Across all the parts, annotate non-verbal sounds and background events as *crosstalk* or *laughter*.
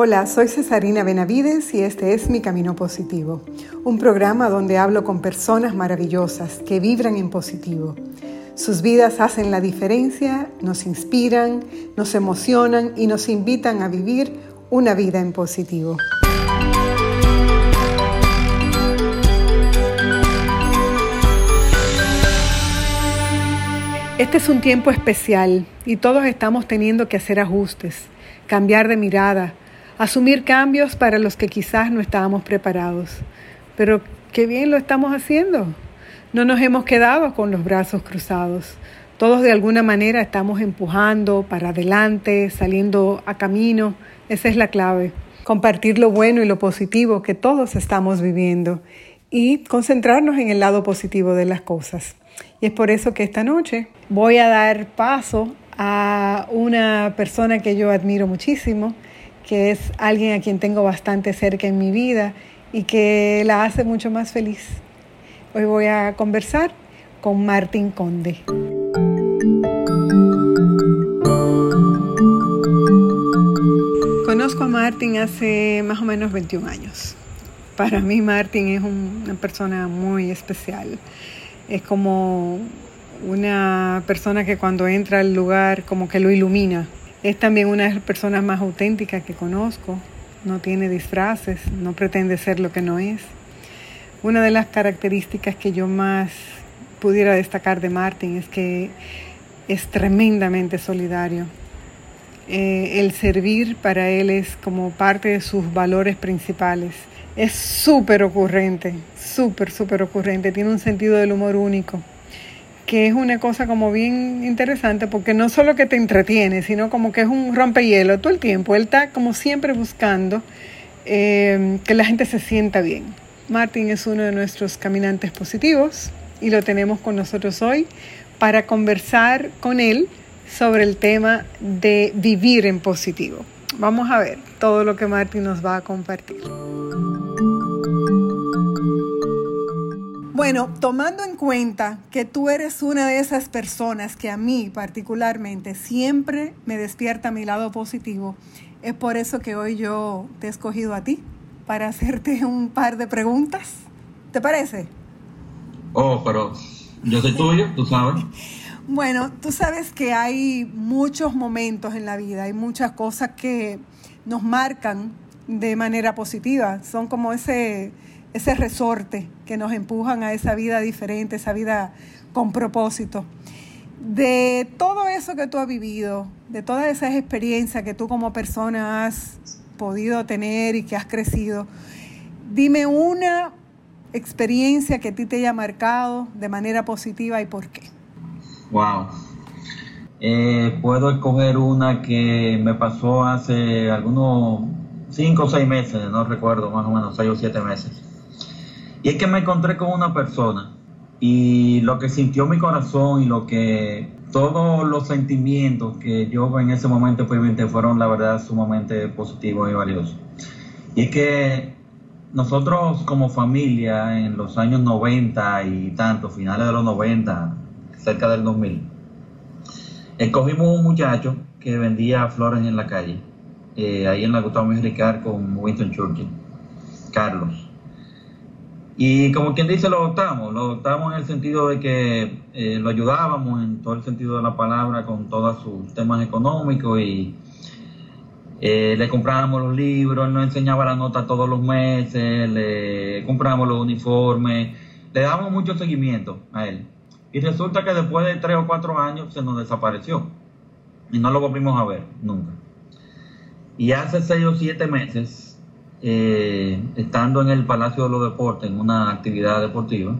Hola, soy Cesarina Benavides y este es Mi Camino Positivo, un programa donde hablo con personas maravillosas que vibran en positivo. Sus vidas hacen la diferencia, nos inspiran, nos emocionan y nos invitan a vivir una vida en positivo. Este es un tiempo especial y todos estamos teniendo que hacer ajustes, cambiar de mirada, asumir cambios para los que quizás no estábamos preparados. Pero qué bien lo estamos haciendo. No nos hemos quedado con los brazos cruzados. Todos de alguna manera estamos empujando para adelante, saliendo a camino. Esa es la clave. Compartir lo bueno y lo positivo que todos estamos viviendo y concentrarnos en el lado positivo de las cosas. Y es por eso que esta noche voy a dar paso a una persona que yo admiro muchísimo, que es alguien a quien tengo bastante cerca en mi vida y que la hace mucho más feliz. Hoy voy a conversar con Martín Conde. Conozco a Martín hace más o menos 21 años. Para mí Martín es una persona muy especial es como una persona que cuando entra al lugar como que lo ilumina. Es también una de las personas más auténticas que conozco, no tiene disfraces, no pretende ser lo que no es. Una de las características que yo más pudiera destacar de Martin es que es tremendamente solidario. Eh, el servir para él es como parte de sus valores principales es súper ocurrente, súper, súper ocurrente. Tiene un sentido del humor único, que es una cosa como bien interesante porque no solo que te entretiene, sino como que es un rompehielo todo el tiempo. Él está como siempre buscando eh, que la gente se sienta bien. Martín es uno de nuestros caminantes positivos y lo tenemos con nosotros hoy para conversar con él sobre el tema de vivir en positivo. Vamos a ver todo lo que Martín nos va a compartir. Bueno, tomando en cuenta que tú eres una de esas personas que a mí particularmente siempre me despierta mi lado positivo, es por eso que hoy yo te he escogido a ti para *laughs* hacerte un par de preguntas. ¿Te parece? Oh, pero yo soy tuyo, tú sabes. Bueno, tú sabes que hay muchos momentos en la vida, hay muchas cosas que nos marcan de manera positiva, son como ese ese resorte que nos empujan a esa vida diferente, esa vida con propósito. De todo eso que tú has vivido, de todas esas experiencias que tú como persona has podido tener y que has crecido, dime una experiencia que a ti te haya marcado de manera positiva y por qué. Wow. Eh, puedo escoger una que me pasó hace algunos cinco o seis meses, no recuerdo, más o menos seis o siete meses. Y es que me encontré con una persona y lo que sintió mi corazón y lo que todos los sentimientos que yo en ese momento experimenté fueron la verdad sumamente positivos y valiosos. Y es que nosotros como familia en los años 90 y tanto, finales de los 90, cerca del 2000, escogimos un muchacho que vendía flores en la calle, eh, ahí en la Gustavo Ricard con Winston Churchill, Carlos. Y como quien dice, lo adoptamos, lo adoptamos en el sentido de que eh, lo ayudábamos en todo el sentido de la palabra con todos sus temas económicos y eh, le comprábamos los libros, él nos enseñaba la nota todos los meses, le comprábamos los uniformes, le dábamos mucho seguimiento a él. Y resulta que después de tres o cuatro años se nos desapareció y no lo volvimos a ver nunca. Y hace seis o siete meses eh, estando en el Palacio de los Deportes, en una actividad deportiva,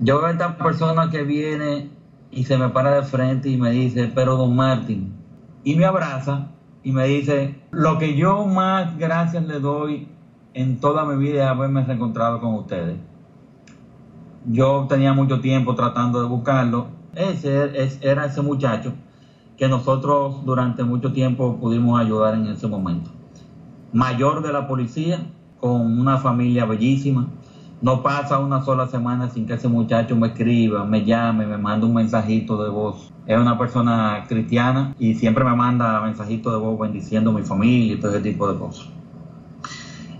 yo veo a esta persona que viene y se me para de frente y me dice, pero don Martín, y me abraza y me dice, lo que yo más gracias le doy en toda mi vida es haberme reencontrado con ustedes. Yo tenía mucho tiempo tratando de buscarlo. Ese era ese muchacho que nosotros durante mucho tiempo pudimos ayudar en ese momento mayor de la policía, con una familia bellísima, no pasa una sola semana sin que ese muchacho me escriba, me llame, me mande un mensajito de voz. Es una persona cristiana y siempre me manda mensajitos de voz bendiciendo a mi familia y todo ese tipo de cosas.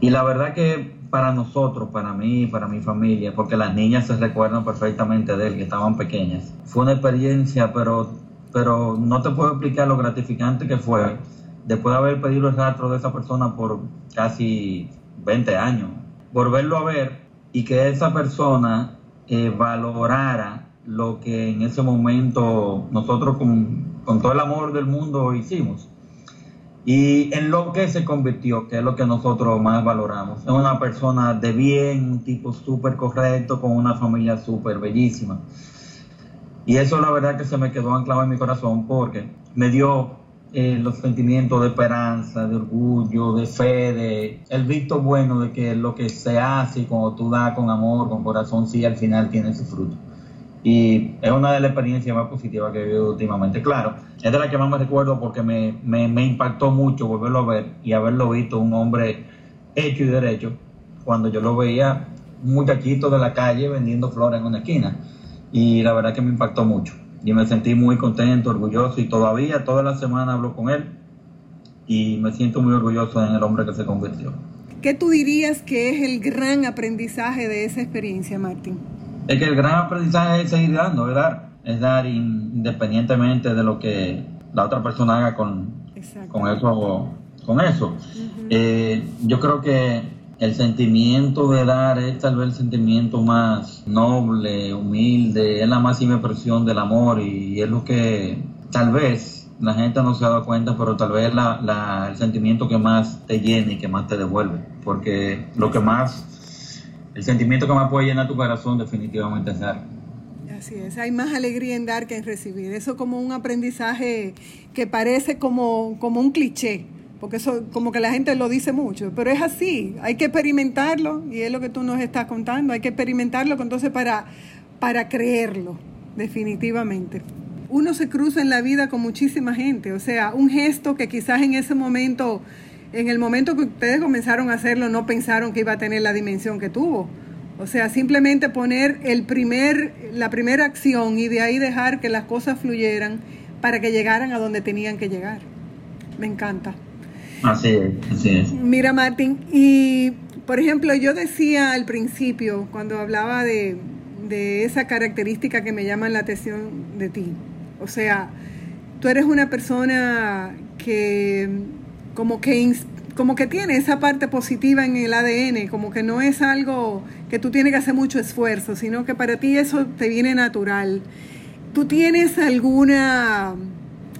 Y la verdad que para nosotros, para mí, para mi familia, porque las niñas se recuerdan perfectamente de él, que estaban pequeñas, fue una experiencia, pero, pero no te puedo explicar lo gratificante que fue después de haber pedido el rastro de esa persona por casi 20 años. Volverlo a ver y que esa persona eh, valorara lo que en ese momento nosotros con, con, todo el amor del mundo hicimos. Y en lo que se convirtió, que es lo que nosotros más valoramos. Es una persona de bien, un tipo súper correcto, con una familia súper bellísima. Y eso la verdad que se me quedó anclado en mi corazón porque me dio eh, los sentimientos de esperanza, de orgullo, de fe, de el visto bueno de que lo que se hace cuando tú das con amor, con corazón, sí al final tiene su fruto. Y es una de las experiencias más positivas que he vivido últimamente. Claro, es de la que más me recuerdo porque me, me, me impactó mucho volverlo a ver y haberlo visto un hombre hecho y derecho cuando yo lo veía un muchachito de la calle vendiendo flores en una esquina. Y la verdad que me impactó mucho y me sentí muy contento, orgulloso y todavía toda la semana hablo con él y me siento muy orgulloso en el hombre que se convirtió. ¿Qué tú dirías que es el gran aprendizaje de esa experiencia, Martín? Es que el gran aprendizaje es seguir dando, ¿verdad? Es dar independientemente de lo que la otra persona haga con, con eso. Con eso. Eh, yo creo que el sentimiento de dar es tal vez el sentimiento más noble, humilde, es la máxima expresión del amor y es lo que tal vez la gente no se ha dado cuenta, pero tal vez la, el sentimiento que más te llena y que más te devuelve, porque lo que más, el sentimiento que más puede llenar tu corazón definitivamente es dar. Así es, hay más alegría en dar que en recibir. Eso como un aprendizaje que parece como, como un cliché, porque eso como que la gente lo dice mucho, pero es así, hay que experimentarlo y es lo que tú nos estás contando, hay que experimentarlo entonces para, para creerlo, definitivamente. Uno se cruza en la vida con muchísima gente, o sea, un gesto que quizás en ese momento, en el momento que ustedes comenzaron a hacerlo, no pensaron que iba a tener la dimensión que tuvo. O sea, simplemente poner el primer, la primera acción y de ahí dejar que las cosas fluyeran para que llegaran a donde tenían que llegar. Me encanta. Así es, así es. Mira, Martín, y por ejemplo, yo decía al principio, cuando hablaba de, esa característica que me llama la atención de ti, o sea, tú eres una persona que como que como que tiene esa parte positiva en el ADN, como que no es algo que tú tienes que hacer mucho esfuerzo, sino que para ti eso te viene natural. ¿Tú tienes alguna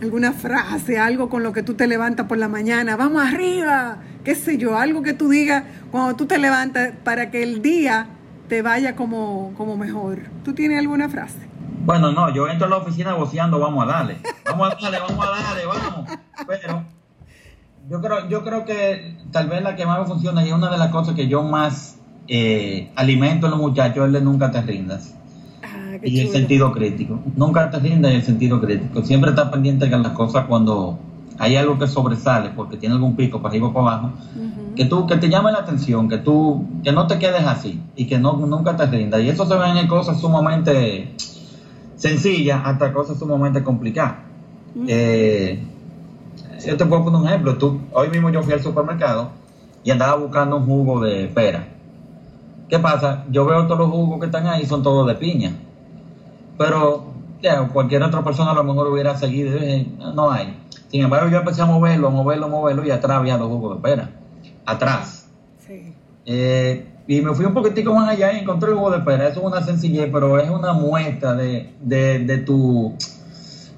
alguna frase, algo con lo que tú te levantas por la mañana, vamos arriba, qué sé yo, algo que tú digas cuando tú te levantas para que el día te vaya como, como mejor. ¿Tú tienes alguna frase? Bueno, no, yo entro a la oficina voceando, vamos a darle, vamos a darle, vamos a darle, vamos. Pero yo creo, yo creo que tal vez la que más me funciona y es una de las cosas que yo más eh, alimento a los muchachos es de nunca te rindas y el sentido crítico. Nunca te rindas el sentido crítico. Siempre estás pendiente de las cosas cuando hay algo que sobresale porque tiene algún pico para arriba o para abajo, que tú que te llame la atención, que tú que no te quedes así y que no nunca te rindas. Y eso se ve en cosas sumamente sencillas hasta cosas sumamente complicadas. Eh, yo te puedo poner un ejemplo. Tú, hoy mismo yo fui al supermercado y andaba buscando un jugo de pera. ¿Qué pasa? Yo veo todos los jugos que están ahí, son todos de piña. Pero ya, cualquier otra persona a lo mejor hubiera seguido, no hay. Sin embargo, yo empecé a moverlo, a moverlo, a moverlo y atrás había los jugos de pera. Atrás. Sí. Eh, y me fui un poquitico más allá y encontré el jugo de pera. Eso es una sencillez, pero es una muestra de, de, de tu,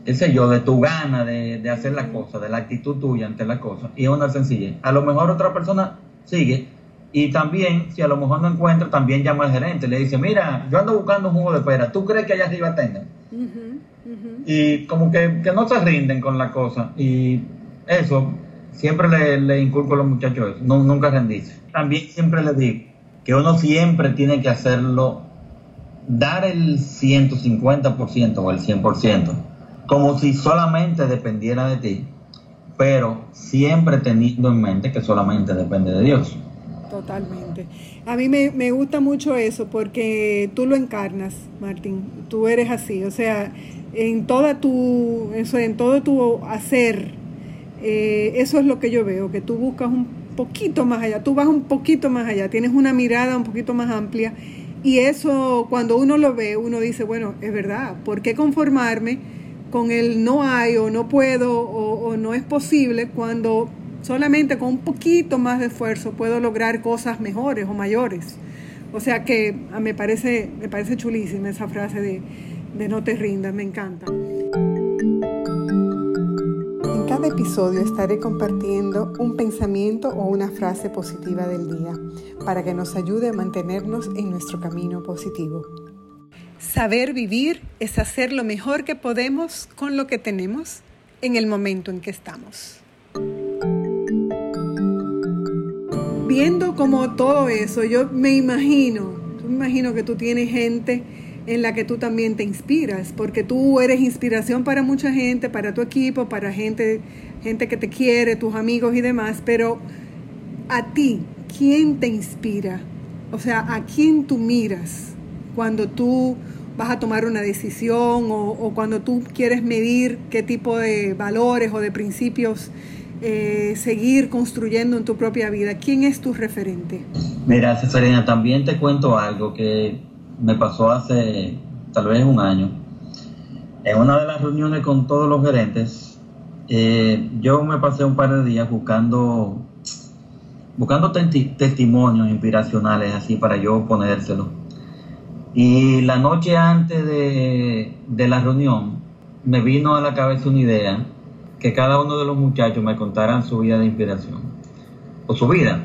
qué sé yo, de tu gana de, de hacer las cosas, de la actitud tuya ante las cosas. Y es una sencillez. A lo mejor otra persona sigue y también, si a lo mejor no encuentra, también llama al gerente. Le dice, mira, yo ando buscando un jugo de pera. ¿Tú crees que allá arriba tengan? Y como que, no se rinden con la cosa. Y eso, siempre le, le inculco a los muchachos eso. No, nunca rendirse. También siempre les digo que uno siempre tiene que hacerlo, dar el 150% o el 100%, como si solamente dependiera de ti, pero siempre teniendo en mente que solamente depende de Dios. Totalmente. A mí me, me, gusta mucho eso porque tú lo encarnas, Martín. Tú eres así. O sea, en toda tu, eso, en todo tu hacer, eh, eso es lo que yo veo, que tú buscas un poquito más allá, tú vas un poquito más allá, tienes una mirada un poquito más amplia y eso cuando uno lo ve, uno dice, bueno, es verdad, ¿por qué conformarme con el no hay o no puedo o, o no es posible cuando solamente con un poquito más de esfuerzo puedo lograr cosas mejores o mayores? O sea que ah, me parece, me parece chulísima esa frase de, de no te rindas, me encanta. En cada episodio estaré compartiendo un pensamiento o una frase positiva del día para que nos ayude a mantenernos en nuestro camino positivo. Saber vivir es hacer lo mejor que podemos con lo que tenemos en el momento en que estamos. Viendo como todo eso, yo me imagino, me imagino que tú tienes gente en la que tú también te inspiras, porque tú eres inspiración para mucha gente, para tu equipo, para gente, gente que te quiere, tus amigos y demás, pero a ti, ¿quién te inspira? O sea, ¿a quién tú miras cuando tú vas a tomar una decisión o, cuando tú quieres medir qué tipo de valores o de principios eh, seguir construyendo en tu propia vida? ¿Quién es tu referente? Mira, Cesarina, también te cuento algo que me pasó hace tal vez un año. En una de las reuniones con todos los gerentes, eh, yo me pasé un par de días buscando, buscando testimonios inspiracionales así para yo ponérselo. Y la noche antes de, de la reunión me vino a la cabeza una idea que cada uno de los muchachos me contaran su vida de inspiración o su vida.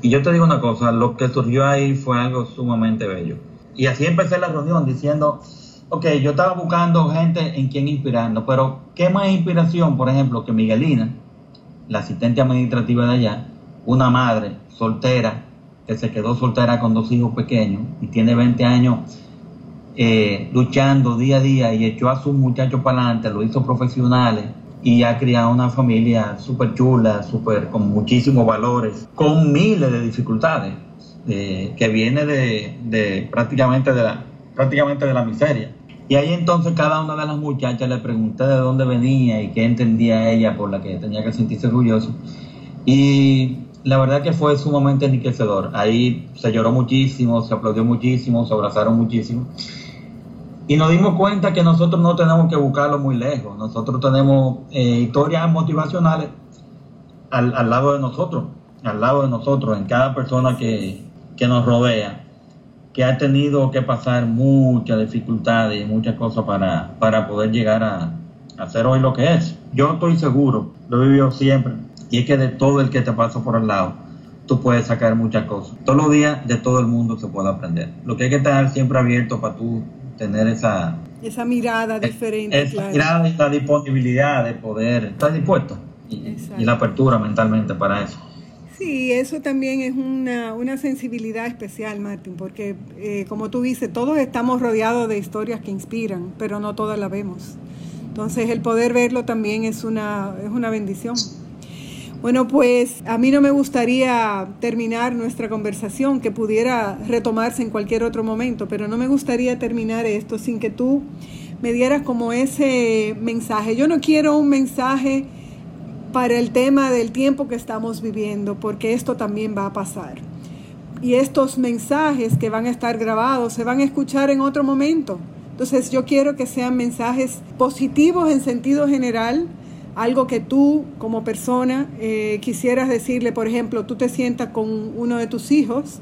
Y yo te digo una cosa, lo que surgió ahí fue algo sumamente bello. Y así empecé la reunión diciendo, ok, yo estaba buscando gente en quien inspirarnos, pero ¿qué más inspiración, por ejemplo, que Miguelina, la asistente administrativa de allá, una madre soltera, que se quedó soltera con dos hijos pequeños y tiene 20 años eh, luchando día a día y echó a sus muchachos para adelante, lo hizo profesionales y ha criado una familia súper chula, súper con muchísimos valores, con miles de dificultades que viene de, prácticamente, de la, prácticamente de la miseria. Y ahí entonces cada una de las muchachas le pregunté de dónde venía y qué entendía ella por la que tenía que sentirse orgulloso. Y la verdad que fue sumamente enriquecedor. Ahí se lloró muchísimo, se aplaudió muchísimo, se abrazaron muchísimo. Y nos dimos cuenta que nosotros no tenemos que buscarlo muy lejos. Nosotros tenemos eh, historias motivacionales al, al, lado de nosotros, al lado de nosotros, en cada persona que, que nos rodea, que ha tenido que pasar muchas dificultades y muchas cosas para, para poder llegar a, a ser hoy lo que es. Yo estoy seguro, lo he vivido siempre, y es que de todo el que te pasa por el lado, tú puedes sacar muchas cosas. Todos los días de todo el mundo se puede aprender. Lo que hay que estar siempre abierto para tú tener esa... Esa mirada diferente. Esa mirada y la disponibilidad de poder estar dispuesto y, y la apertura mentalmente para eso. Sí, eso también es una, una sensibilidad especial, Martín, porque eh, como tú dices, todos estamos rodeados de historias que inspiran, pero no todas las vemos. Entonces el poder verlo también es una, es una bendición. Bueno, pues a mí no me gustaría terminar nuestra conversación, que pudiera retomarse en cualquier otro momento, pero no me gustaría terminar esto sin que tú me dieras como ese mensaje. Yo no quiero un mensaje para el tema del tiempo que estamos viviendo, porque esto también va a pasar. Y estos mensajes que van a estar grabados se van a escuchar en otro momento. Entonces yo quiero que sean mensajes positivos en sentido general, algo que tú como persona eh, quisieras decirle, por ejemplo, tú te sientas con uno de tus hijos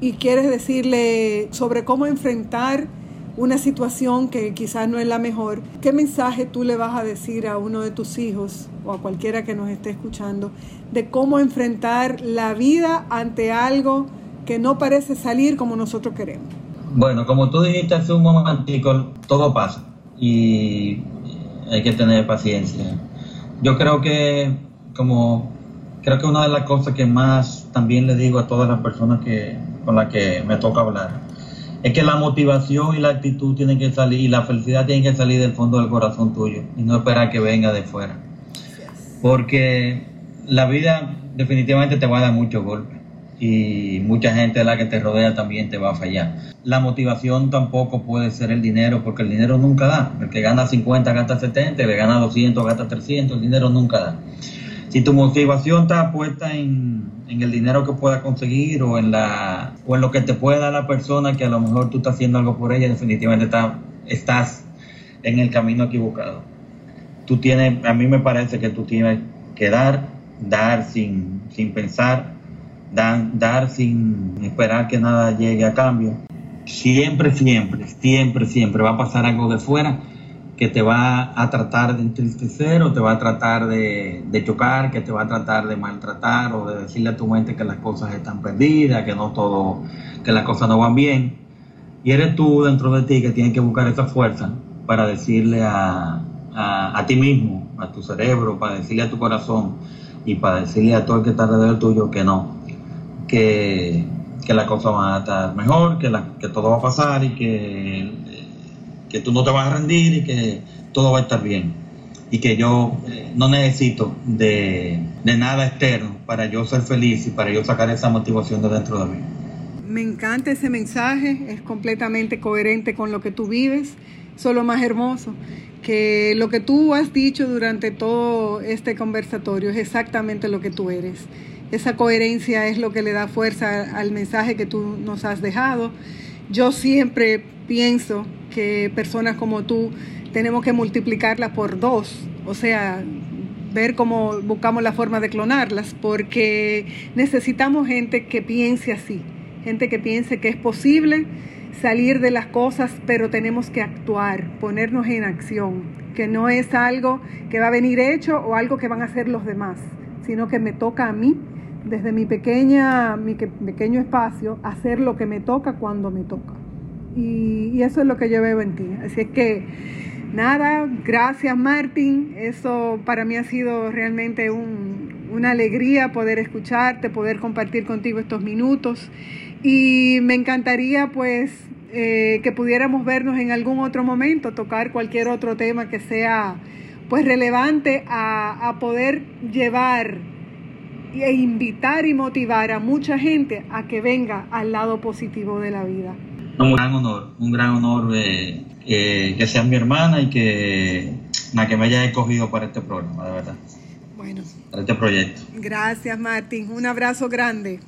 y quieres decirle sobre cómo enfrentar una situación que quizás no es la mejor, ¿qué mensaje tú le vas a decir a uno de tus hijos o a cualquiera que nos esté escuchando de cómo enfrentar la vida ante algo que no parece salir como nosotros queremos? Bueno, como tú dijiste hace un momentico, todo pasa y hay que tener paciencia. Yo creo que como creo que una de las cosas que más también le digo a todas las personas que con las que me toca hablar es que la motivación y la actitud tienen que salir y la felicidad tiene que salir del fondo del corazón tuyo y no esperar que venga de fuera. Porque la vida definitivamente te va a dar muchos golpes. Y mucha gente de la que te rodea también te va a fallar. La motivación tampoco puede ser el dinero porque el dinero nunca da. El que gana 50 gasta 70, el que gana 200 gasta 300, el dinero nunca da. Si tu motivación está puesta en, el dinero que puedas conseguir o en, la, o en lo que te pueda dar la persona que a lo mejor tú estás haciendo algo por ella, definitivamente está, estás en el camino equivocado. Tú tienes, a mí me parece que tú tienes que dar, dar sin, sin pensar, dar, dar sin esperar que nada llegue a cambio. Siempre, siempre, siempre, siempre va a pasar algo de fuera que te va a tratar de entristecer o te va a tratar de, de, chocar, que te va a tratar de maltratar o de decirle a tu mente que las cosas están perdidas, que no todo, que las cosas no van bien. Y eres tú dentro de ti que tienes que buscar esa fuerza para decirle a, a, a ti mismo, a tu cerebro, para decirle a tu corazón y para decirle a todo el que está alrededor tuyo que no, que, que las cosas van a estar mejor, que, la, que todo va a pasar y que, que tú no te vas a rendir y que todo va a estar bien. Y que yo eh, no necesito de, de nada externo para yo ser feliz y para yo sacar esa motivación de dentro de mí. Me encanta ese mensaje, es completamente coherente con lo que tú vives, eso es lo más hermoso, que lo que tú has dicho durante todo este conversatorio es exactamente lo que tú eres. Esa coherencia es lo que le da fuerza al mensaje que tú nos has dejado. Yo siempre pienso que personas como tú tenemos que multiplicarlas por dos, o sea, ver cómo buscamos la forma de clonarlas, porque necesitamos gente que piense así, gente que piense que es posible salir de las cosas, pero tenemos que actuar, ponernos en acción, que no es algo que va a venir hecho o algo que van a hacer los demás, sino que me toca a mí desde mi, pequeña, mi pequeño espacio, hacer lo que me toca cuando me toca. Y, eso es lo que yo veo en ti. Así es que, nada, gracias Martín. Eso para mí ha sido realmente una alegría poder escucharte, poder compartir contigo estos minutos. Y me encantaría pues eh, que pudiéramos vernos en algún otro momento, tocar cualquier otro tema que sea pues relevante a, a poder llevar e invitar y motivar a mucha gente a que venga al lado positivo de la vida. Un gran honor, un gran honor eh, que seas mi hermana y que, que me hayas escogido para este programa, de verdad. Bueno. Para este proyecto. Gracias, Martín. Un abrazo grande.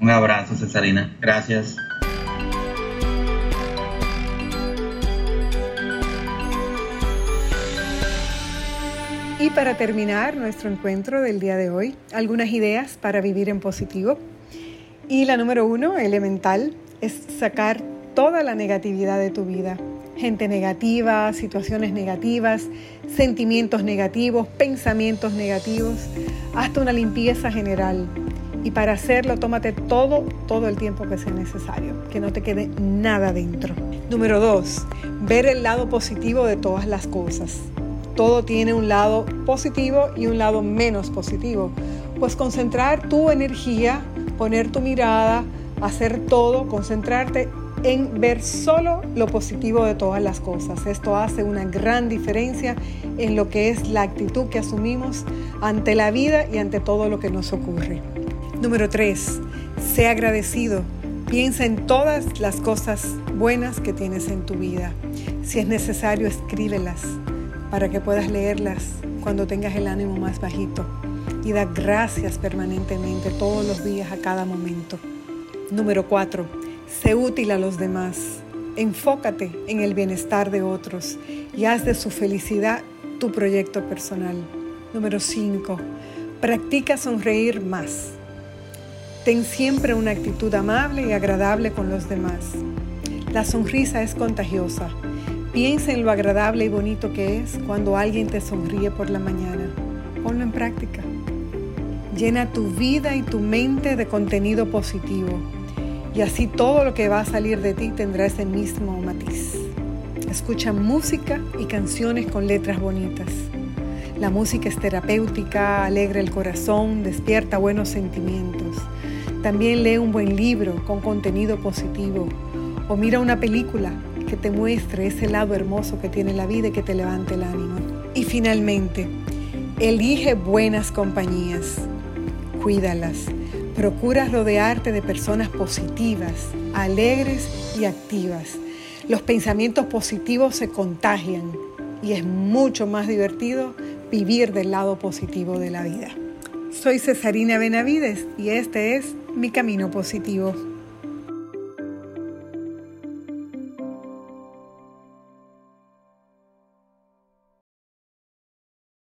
Un abrazo, Cesarina. Gracias. Y para terminar nuestro encuentro del día de hoy, algunas ideas para vivir en positivo. Y la número uno, elemental, es sacar toda la negatividad de tu vida. Gente negativa, situaciones negativas, sentimientos negativos, pensamientos negativos, hasta una limpieza general. Y para hacerlo, tómate todo, todo el tiempo que sea necesario, que no te quede nada dentro. Número dos, ver el lado positivo de todas las cosas todo tiene un lado positivo y un lado menos positivo. Pues concentrar tu energía, poner tu mirada, hacer todo, concentrarte en ver solo lo positivo de todas las cosas. Esto hace una gran diferencia en lo que es la actitud que asumimos ante la vida y ante todo lo que nos ocurre. Número 3. Sé agradecido. Piensa en todas las cosas buenas que tienes en tu vida. Si es necesario, escríbelas para que puedas leerlas cuando tengas el ánimo más bajito y da gracias permanentemente todos los días a cada momento. Número 4. Sé útil a los demás. Enfócate en el bienestar de otros y haz de su felicidad tu proyecto personal. Número 5. Practica sonreír más. Ten siempre una actitud amable y agradable con los demás. La sonrisa es contagiosa Piensa en lo agradable y bonito que es cuando alguien te sonríe por la mañana. Ponlo en práctica. Llena tu vida y tu mente de contenido positivo y así todo lo que va a salir de ti tendrá ese mismo matiz. Escucha música y canciones con letras bonitas. La música es terapéutica, alegra el corazón, despierta buenos sentimientos. También lee un buen libro con contenido positivo o mira una película que te muestre ese lado hermoso que tiene la vida y que te levante el ánimo. Y finalmente, elige buenas compañías, cuídalas. Procura rodearte de personas positivas, alegres y activas. Los pensamientos positivos se contagian y es mucho más divertido vivir del lado positivo de la vida. Soy Cesarina Benavides y este es Mi Camino Positivo.